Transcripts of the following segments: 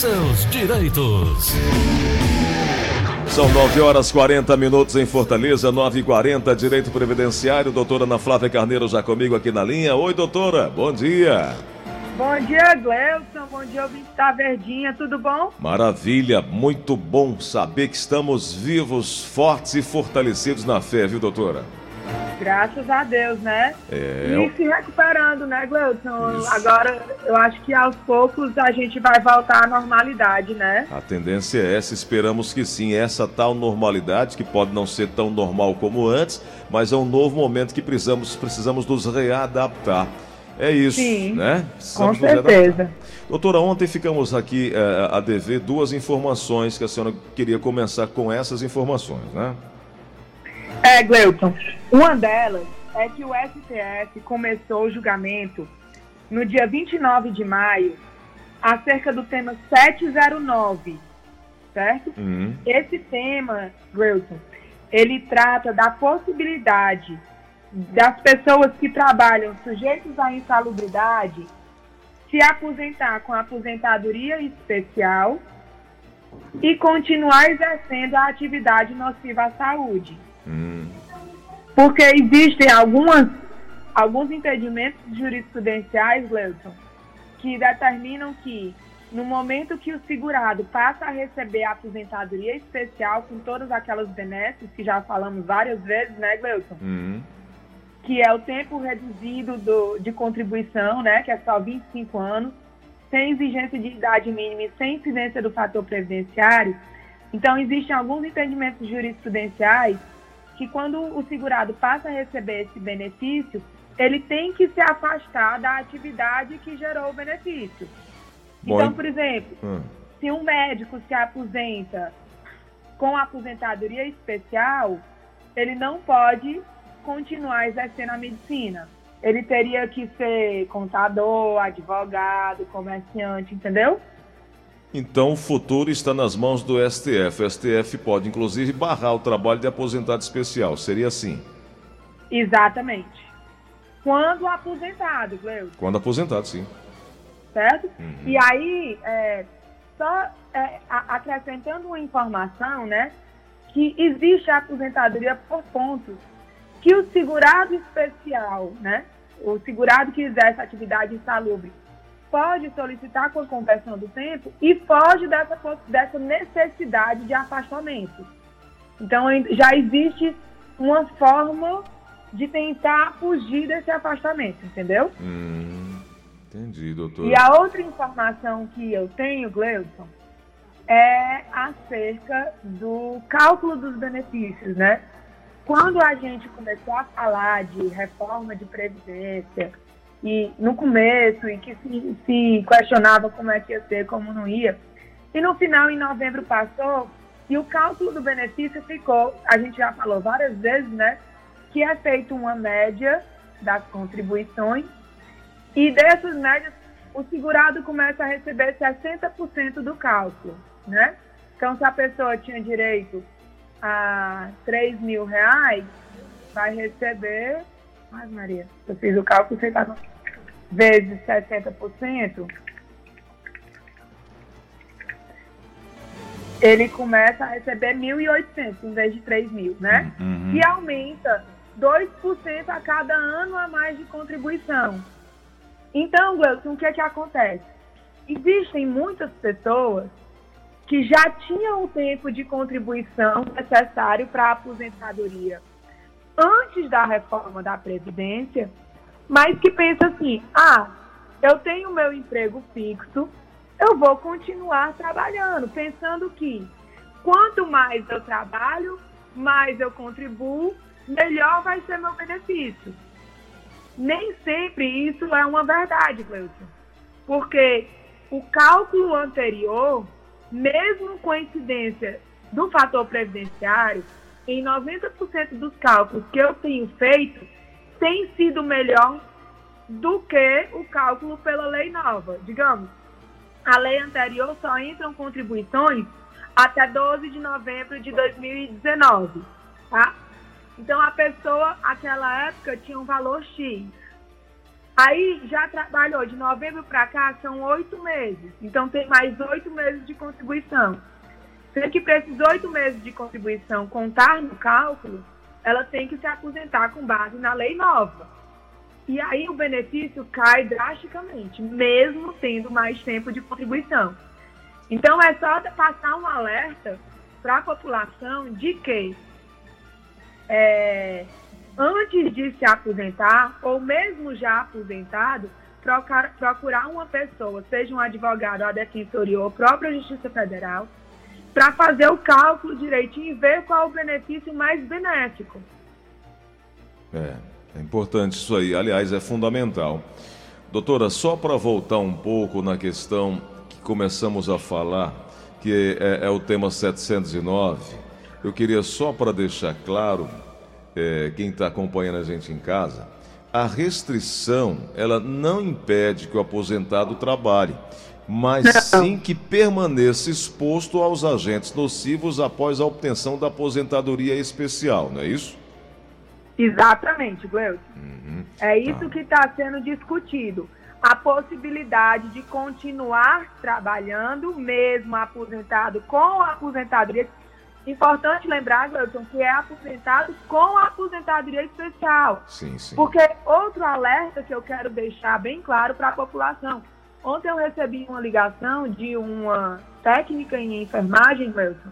seus direitos. São 9 horas 40 minutos em Fortaleza, 9 e 40 Direito Previdenciário. Doutora Ana Flávia Carneiro já comigo aqui na linha. Oi, doutora, bom dia. Bom dia, Gleuson. Bom dia, ouvinte da Verdinha. Tudo bom? Maravilha, muito bom saber que estamos vivos, fortes e fortalecidos na fé, viu, doutora? Graças a Deus, né? É. E se recuperando, né, Gleuson? Agora, eu acho que aos poucos a gente vai voltar à normalidade, né? A tendência é essa, esperamos que sim. Essa tal normalidade, que pode não ser tão normal como antes, mas é um novo momento que precisamos, precisamos nos readaptar. É isso, Sim, né? Com Precisamos readaptar. certeza. Doutora, ontem ficamos aqui eh, a dever duas informações que a senhora queria começar com essas informações, né? É, Gleuton. Uma delas é que o STF começou o julgamento no dia 29 de maio acerca do tema 709, certo? Uhum. Esse tema, Gleuton, ele trata da possibilidade das pessoas que trabalham sujeitos à insalubridade se aposentar com aposentadoria especial e continuar exercendo a atividade nociva à saúde. Hum. Porque existem algumas, alguns entendimentos jurisprudenciais, Gleuton, que determinam que no momento que o segurado passa a receber a aposentadoria especial com todas aquelas benesses que já falamos várias vezes, né, Gleuton? Uhum. que é o tempo reduzido do, de contribuição, né, que é só 25 anos, sem exigência de idade mínima e sem incidência do fator previdenciário. Então, existem alguns entendimentos jurisprudenciais que, quando o segurado passa a receber esse benefício, ele tem que se afastar da atividade que gerou o benefício. Bom, então, por exemplo, Hum. se um médico se aposenta com aposentadoria especial, ele não pode continuar exercendo a medicina. Ele teria que ser contador, advogado, comerciante, entendeu? Então o futuro está nas mãos do STF. O STF pode, inclusive, barrar o trabalho de aposentado especial. Seria assim, Exatamente. Quando aposentado, Gleuson. quando aposentado, sim. certo? Uhum. E aí, é, só é, acrescentando uma informação, né, que existe a aposentadoria por pontos, que o segurado especial, né, o segurado que exerce atividade insalubre, pode solicitar com a conversão do tempo e foge dessa, dessa necessidade de afastamento. Então, já existe uma forma de tentar fugir desse afastamento, entendeu? Hum, entendi, doutor. E a outra informação que eu tenho, Gleudson, é acerca do cálculo dos benefícios, né? Quando a gente começou a falar de reforma de previdência, e no começo, e que se, se questionava como é que ia ser, como não ia, e no final, em novembro, passou, e o cálculo do benefício ficou, a gente já falou várias vezes, né? Que é feito uma média das contribuições e dessas médias, o segurado começa a receber 60% do cálculo, né? Então, se a pessoa tinha direito a 3 mil reais, vai receber... Ai, Maria, eu fiz o cálculo, você tá... Vezes 60%, ele começa a receber 1.800 em vez de 3 mil, né? Uhum. e aumenta 2% a cada ano a mais de contribuição. Então, Gleuton, o que é que acontece? Existem muitas pessoas que já tinham o tempo de contribuição necessário para a aposentadoria antes da reforma da Previdência, mas que pensam assim, ah, eu tenho meu emprego fixo, eu vou continuar trabalhando, pensando que quanto mais eu trabalho, mais eu contribuo, melhor vai ser meu benefício. Nem sempre isso é uma verdade, Cleuton. Porque o cálculo anterior, mesmo com a incidência do fator previdenciário, em 90% dos cálculos que eu tenho feito, tem sido melhor do que o cálculo pela lei nova. Digamos, a lei anterior só entram contribuições até 12 de novembro de 2019, tá? Então a pessoa, naquela época, tinha um valor X. Aí já trabalhou de novembro para cá, são oito meses. Então tem mais oito meses de contribuição. Sendo que para esses oito meses de contribuição contar no cálculo, ela tem que se aposentar com base na lei nova. E aí o benefício cai drasticamente, mesmo tendo mais tempo de contribuição. Então é só passar um alerta para a população de que é, antes de se aposentar, ou mesmo já aposentado, procurar, procurar uma pessoa, seja um advogado, a defensoria ou a própria Justiça Federal, para fazer o cálculo direitinho e ver qual o benefício mais benéfico. É, é importante isso aí. Aliás, é fundamental. Doutora, só para voltar um pouco na questão que começamos a falar, que é, é o tema 709, eu queria só para deixar claro, é, quem está acompanhando a gente em casa, a restrição ela não impede que o aposentado trabalhe mas não. sim que permaneça exposto aos agentes nocivos após a obtenção da aposentadoria especial, não é isso? Exatamente, Gleuton. Uhum, é isso tá. que está sendo discutido. A possibilidade de continuar trabalhando, mesmo aposentado com a aposentadoria. Importante lembrar, Gleuton, que é aposentado com a aposentadoria especial. Sim, sim. Porque outro alerta que eu quero deixar bem claro para a população Ontem eu recebi uma ligação de uma técnica em enfermagem, Wilson,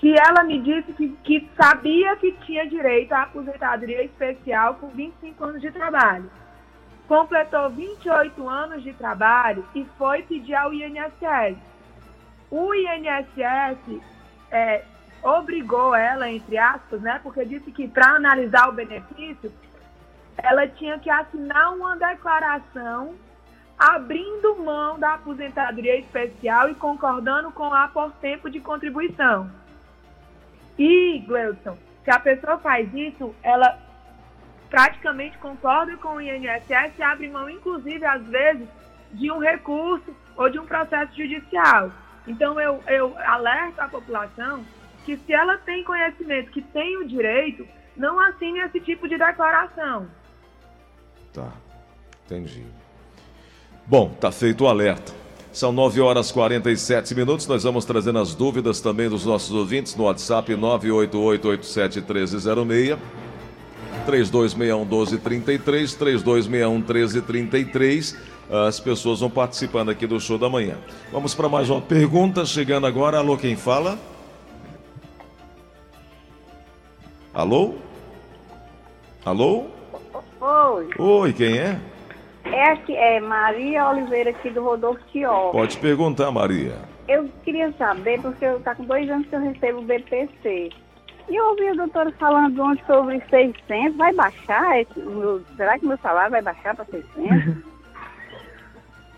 que ela me disse que, que sabia que tinha direito à aposentadoria especial com 25 anos de trabalho. Completou 28 anos de trabalho e foi pedir ao INSS. O INSS é, obrigou ela, entre aspas, né, porque disse que para analisar o benefício, ela tinha que assinar uma declaração abrindo mão da aposentadoria especial e concordando com a por tempo de contribuição. E, Gleuson, se a pessoa faz isso, ela praticamente concorda com o INSS e abre mão, inclusive, às vezes, de um recurso ou de um processo judicial. Então, eu, eu alerto a população que, se ela tem conhecimento que tem o direito, não assine esse tipo de declaração. Tá, entendi. Bom, tá feito o alerta. São 9 horas 47 minutos. Nós vamos trazendo as dúvidas também dos nossos ouvintes no WhatsApp 988871306. 3261 1233, 3261 1333. As pessoas vão participando aqui do show da manhã. Vamos para mais uma pergunta. Chegando agora. Alô, quem fala? Alô? Alô? Oi. Oi, quem é? É, aqui, é Maria Oliveira aqui do Rodolfo Tió. Pode perguntar, Maria. Eu queria saber, porque eu tá com dois anos que eu recebo o BPC. E eu ouvi o doutor falando ontem sobre 600. Vai baixar? Esse, meu, será que meu salário vai baixar para 600?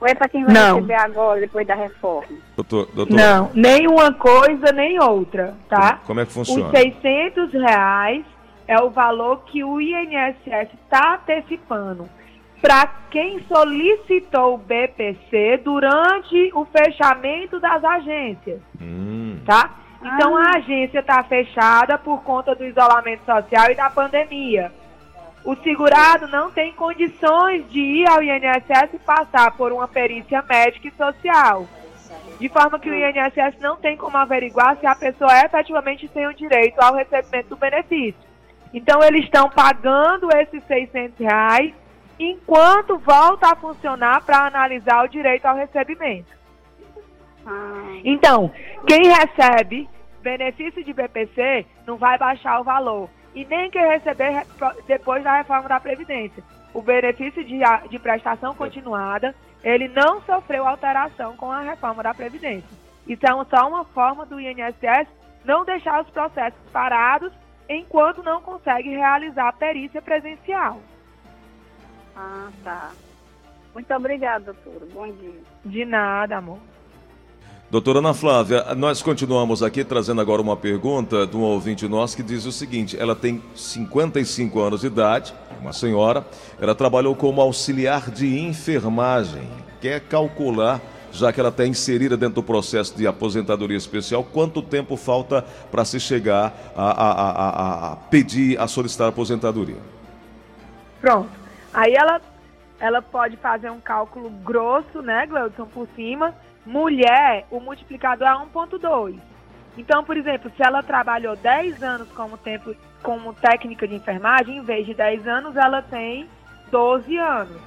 Ou é para quem vai Não. receber agora, depois da reforma? Doutor, doutor. Não, nem uma coisa, nem outra, tá? Como é que funciona? Os 600 reais é o valor que o INSS está antecipando para quem solicitou o BPC durante o fechamento das agências, hum. tá? Então ah. a agência está fechada por conta do isolamento social e da pandemia. O segurado não tem condições de ir ao INSS e passar por uma perícia médica e social. De forma que o INSS não tem como averiguar se a pessoa efetivamente tem o direito ao recebimento do benefício. Então eles estão pagando esses 600 reais enquanto volta a funcionar para analisar o direito ao recebimento. Então, quem recebe benefício de BPC não vai baixar o valor. E nem quem receber depois da reforma da Previdência. O benefício de, de prestação continuada, ele não sofreu alteração com a reforma da Previdência. Isso é só uma forma do INSS não deixar os processos parados enquanto não consegue realizar a perícia presencial. Ah, tá. Muito obrigada, doutora. Bom dia. De nada, amor. Doutora Ana Flávia, nós continuamos aqui trazendo agora uma pergunta de um ouvinte nosso que diz o seguinte: ela tem 55 anos de idade, uma senhora, ela trabalhou como auxiliar de enfermagem, quer calcular, já que ela está inserida dentro do processo de aposentadoria especial, quanto tempo falta para se chegar a, a, a, a pedir, a solicitar aposentadoria? Pronto. Aí ela ela pode fazer um cálculo grosso, né, Gleudson, por cima. Mulher, o multiplicador é 1.2. Então, por exemplo, se ela trabalhou 10 anos como, tempo, como técnica de enfermagem, em vez de 10 anos, ela tem 12 anos,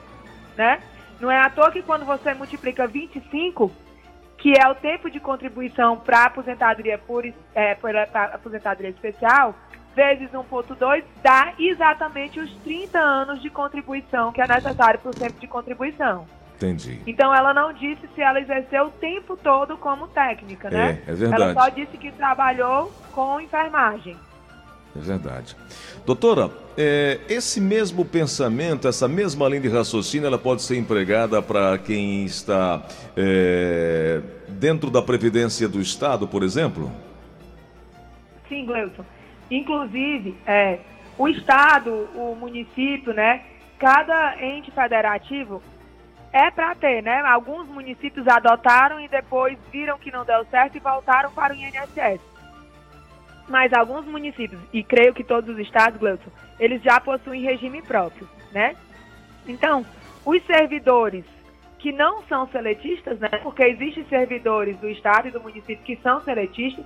né? Não é à toa que quando você multiplica 25, que é o tempo de contribuição para aposentadoria por, é, para aposentadoria especial, vezes 1.2 dá exatamente os 30 anos de contribuição que é necessário para o tempo de contribuição. Entendi. Então ela não disse se ela exerceu o tempo todo como técnica, né? É, é verdade. Ela só disse que trabalhou com enfermagem. É verdade. Doutora, é, esse mesmo pensamento, essa mesma linha de raciocínio, ela pode ser empregada para quem está é, dentro da Previdência do Estado, por exemplo? Sim, Gleuton. Inclusive, é, o Estado, o município, né? Cada ente federativo é para ter, né? Alguns municípios adotaram e depois viram que não deu certo e voltaram para o INSS. Mas alguns municípios, e creio que todos os estados, Gleuton, eles já possuem regime próprio, né? Então, os servidores que não são seletistas, né? Porque existem servidores do estado e do município que são seletistas,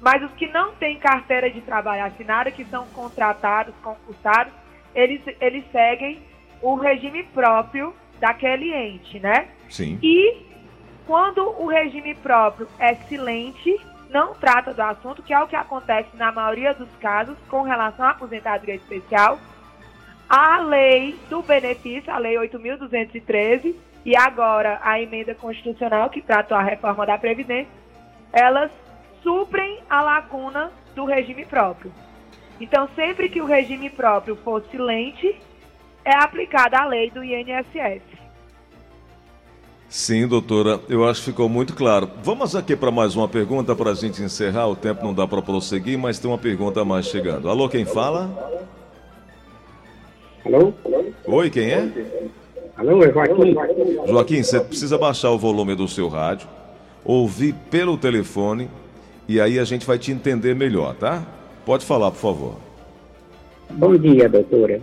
mas os que não têm carteira de trabalho assinada, que são contratados, concursados, eles, eles seguem o regime próprio daquele ente, né? Sim. E quando o regime próprio é silente, não trata do assunto, que é o que acontece na maioria dos casos com relação à aposentadoria especial, a lei do benefício, a lei 8.213, e agora a emenda constitucional que tratou a reforma da Previdência, elas suprem a lacuna do regime próprio. Então, sempre que o regime próprio for silente, é aplicada a lei do INSS. Sim, doutora, eu acho que ficou muito claro. Vamos aqui para mais uma pergunta para a gente encerrar. O tempo não dá para prosseguir, mas tem uma pergunta mais chegando. Alô, quem fala? Alô? Oi, quem é? Alô, é Joaquim. Joaquim, você precisa baixar o volume do seu rádio, ouvir pelo telefone e aí a gente vai te entender melhor, tá? Pode falar, por favor. Bom dia, doutora.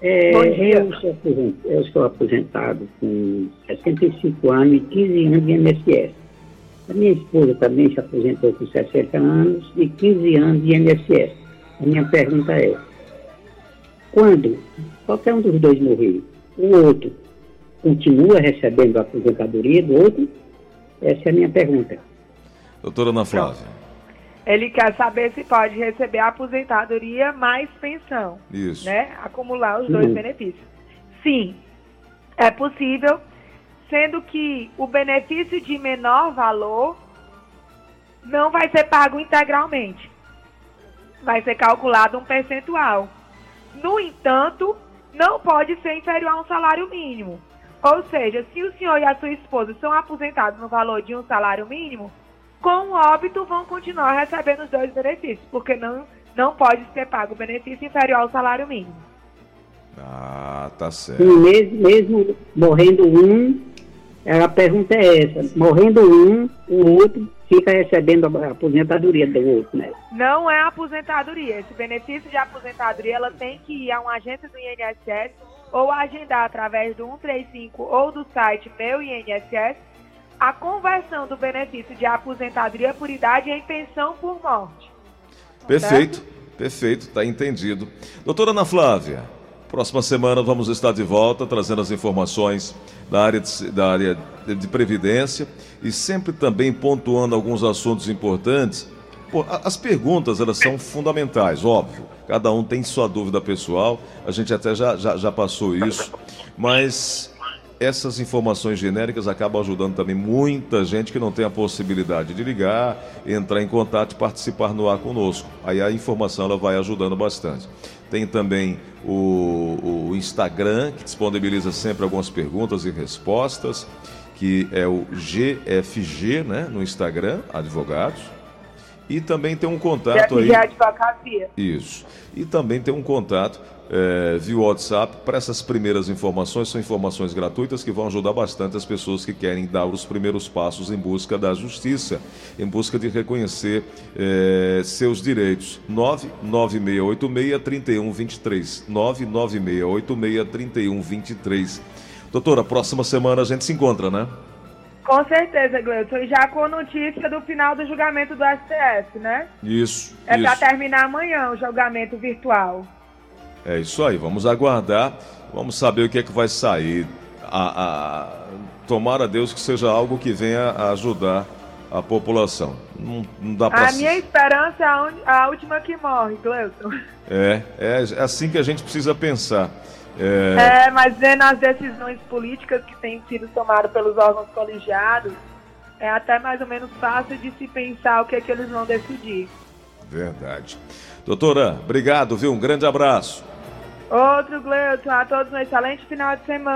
É, Bom dia. Eu, sou aposentado, eu sou aposentado com 65 anos e 15 anos de INSS. A minha esposa também se aposentou com 60 anos e 15 anos de INSS. A minha pergunta é, quando qualquer um dos dois morrer, o outro continua recebendo a aposentadoria do outro? Essa é a minha pergunta. Doutora Ana Flávia. Ele quer saber se pode receber a aposentadoria mais pensão. Isso. né, acumular os dois Uhum. benefícios. Sim, é possível, sendo que o benefício de menor valor não vai ser pago integralmente. Vai ser calculado um percentual. No entanto, não pode ser inferior a um salário mínimo. Ou seja, se o senhor e a sua esposa são aposentados no valor de um salário mínimo, com o óbito vão continuar recebendo os dois benefícios, porque não, não pode ser pago benefício inferior ao salário mínimo. Ah, tá E certo. mesmo, mesmo morrendo um, a pergunta é essa, morrendo um, o outro fica recebendo a aposentadoria do outro, né? Não é aposentadoria. Esse benefício de aposentadoria ela tem que ir a um agente do INSS ou agendar através do 135 ou do site Meu INSS a conversão do benefício de aposentadoria por idade em pensão por morte. Perfeito, perfeito, tá entendido. Doutora Ana Flávia, próxima semana vamos estar de volta trazendo as informações da área de, da área de, previdência e sempre também pontuando alguns assuntos importantes. Pô, as perguntas elas são fundamentais, óbvio. Cada um tem sua dúvida pessoal, a gente até já, já, já passou isso, mas essas informações genéricas acabam ajudando também muita gente que não tem a possibilidade de ligar, entrar em contato e participar no ar conosco. Aí a informação ela vai ajudando bastante. Tem também o, o Instagram, que disponibiliza sempre algumas perguntas e respostas, que é o GFG, né, no Instagram, advogados. E também tem um contato aí. advocacia. Isso. E também tem um contato é, via WhatsApp para essas primeiras informações. São informações gratuitas que vão ajudar bastante as pessoas que querem dar os primeiros passos em busca da justiça, em busca de reconhecer é, seus direitos. 99686-3123. 99686-3123. Doutora, próxima semana a gente se encontra, né? Com certeza, Gleison. E já com notícia do final do julgamento do STF, né? Isso. É para terminar amanhã o julgamento virtual. É isso aí, vamos aguardar, vamos saber o que é que vai sair. A, a... Tomara a Deus que seja algo que venha a ajudar a população. Não, não dá pra A minha esperança é a, un... a última que morre, Gleison. É, é, é assim que a gente precisa pensar. É, É, mas vendo as decisões políticas que têm sido tomadas pelos órgãos colegiados, é até mais ou menos fácil de se pensar o que é que eles vão decidir. verdade. Doutora, obrigado, viu? Um grande abraço. Outro, Gleison, a todos um excelente final de semana.